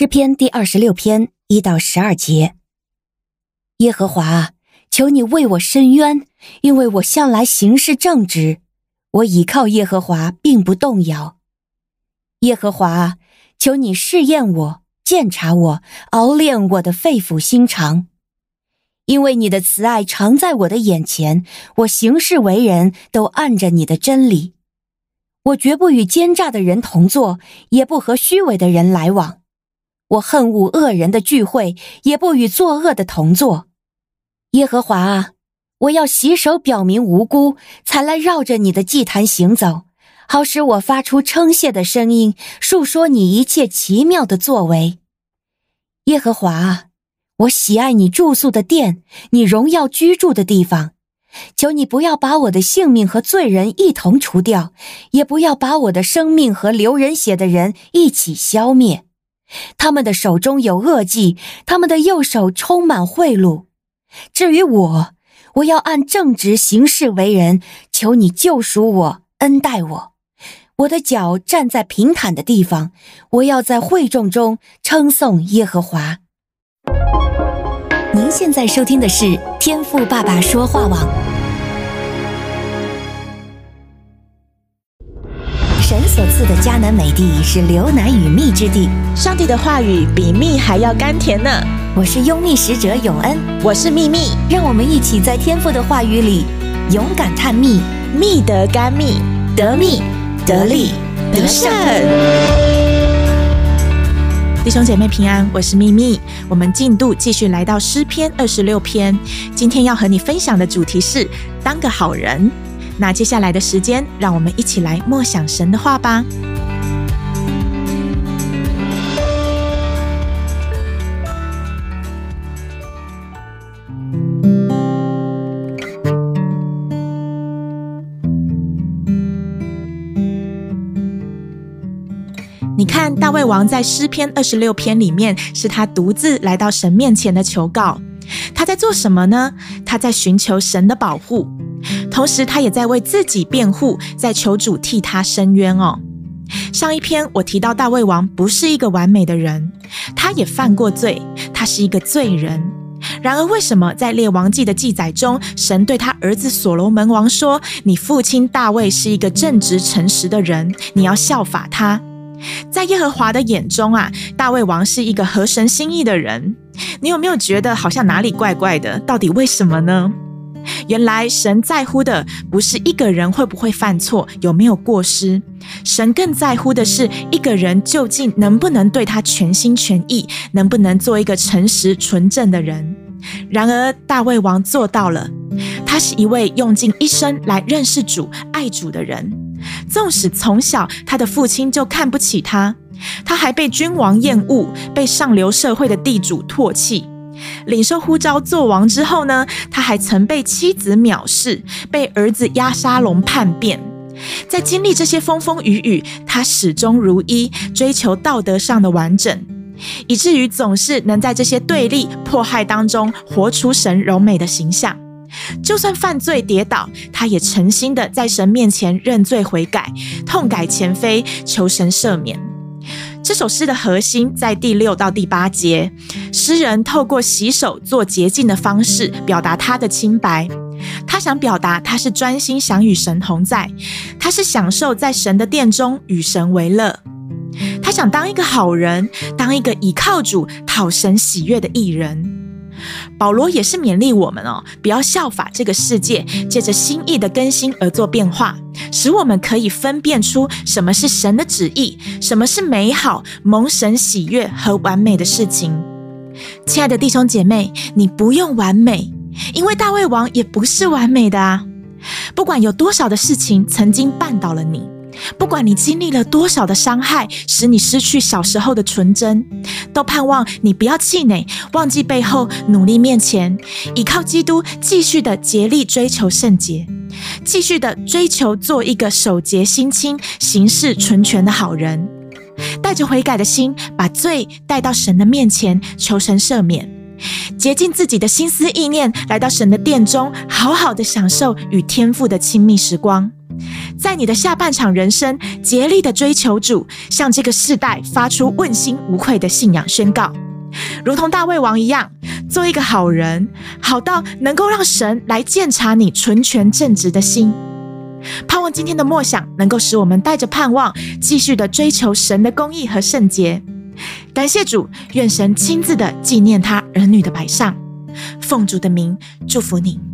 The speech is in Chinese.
诗篇第二十六篇一到十二节。耶和华，求你为我伸冤，因为我向来行事正直，我倚靠耶和华，并不动摇。耶和华，求你试验我，鉴察我，熬炼我的肺腑心肠，因为你的慈爱常在我的眼前，我行事为人都按着你的真理。我绝不与奸诈的人同坐，也不和虚伪的人来往。我恨恶恶人的聚会，也不与作恶的同坐。耶和华啊，我要洗手表明无辜，才来绕着你的祭坛行走，好使我发出称谢的声音，述说你一切奇妙的作为。耶和华啊，我喜爱你住宿的殿，你荣耀居住的地方。求你不要把我的性命和罪人一同除掉，也不要把我的生命和流人血的人一起消灭。他们的手中有恶计，他们的右手充满贿赂。至于我，我要按正直行事为人。求你救赎我，恩待我。我的脚站在平坦的地方，我要在会众中称颂耶和华。您现在收听的是天赋爸爸说话网。所赐的迦南美地是流奶与蜜之地，上帝的话语比蜜还要甘甜呢。我是拥蜜使者永恩，我是蜜蜜，让我们一起在天父的话语里勇敢探秘，蜜得甘蜜，得蜜得利得胜。弟兄姐妹平安，我是蜜蜜。我们进度继续来到诗篇二十六篇，今天要和你分享的主题是当个好人。那接下来的时间，让我们一起来默想神的话吧。你看，大卫王在诗篇二十六篇里面，是他独自来到神面前的求告。他在做什么呢？他在寻求神的保护。同时，他也在为自己辩护，在求主替他伸冤哦。上一篇我提到大卫王不是一个完美的人，他也犯过罪，他是一个罪人。然而，为什么在列王记的记载中，神对他儿子所罗门王说：“你父亲大卫是一个正直诚实的人，你要效法他。”在耶和华的眼中啊，大卫王是一个合神心意的人。你有没有觉得好像哪里怪怪的？到底为什么呢？原来神在乎的不是一个人会不会犯错，有没有过失，神更在乎的是一个人究竟能不能对他全心全意，能不能做一个诚实纯正的人。然而大卫王做到了，他是一位用尽一生来认识主、爱主的人。纵使从小他的父亲就看不起他，他还被君王厌恶，被上流社会的地主唾弃。领受呼召做王之后呢，他还曾被妻子藐视，被儿子押沙龙叛变。在经历这些风风雨雨，他始终如一，追求道德上的完整，以至于总是能在这些对立迫害当中活出神柔美的形象。就算犯罪跌倒，他也诚心的在神面前认罪悔改，痛改前非，求神赦免。这首诗的核心在第六到第八节，诗人透过洗手做洁净的方式，表达他的清白。他想表达他是专心想与神同在，他是享受在神的殿中与神为乐。他想当一个好人，当一个倚靠主、讨神喜悦的艺人。保罗也是勉励我们哦，不要效法这个世界，借着心意的更新而做变化，使我们可以分辨出什么是神的旨意，什么是美好、蒙神喜悦和完美的事情。亲爱的弟兄姐妹，你不用完美，因为大卫王也不是完美的啊。不管有多少的事情曾经绊倒了你。不管你经历了多少的伤害，使你失去小时候的纯真，都盼望你不要气馁，忘记背后，努力面前，依靠基督，继续的竭力追求圣洁，继续的追求做一个守洁心清、行事纯全的好人，带着悔改的心，把罪带到神的面前，求神赦免，竭尽自己的心思意念，来到神的殿中，好好的享受与天父的亲密时光。在你的下半场人生竭力的追求主，向这个世代发出问心无愧的信仰宣告，如同大卫王一样，做一个好人，好到能够让神来鉴察你纯全正直的心。盼望今天的默想能够使我们带着盼望，继续的追求神的公义和圣洁。感谢主，愿神亲自的纪念他儿女的摆上。奉主的名祝福你。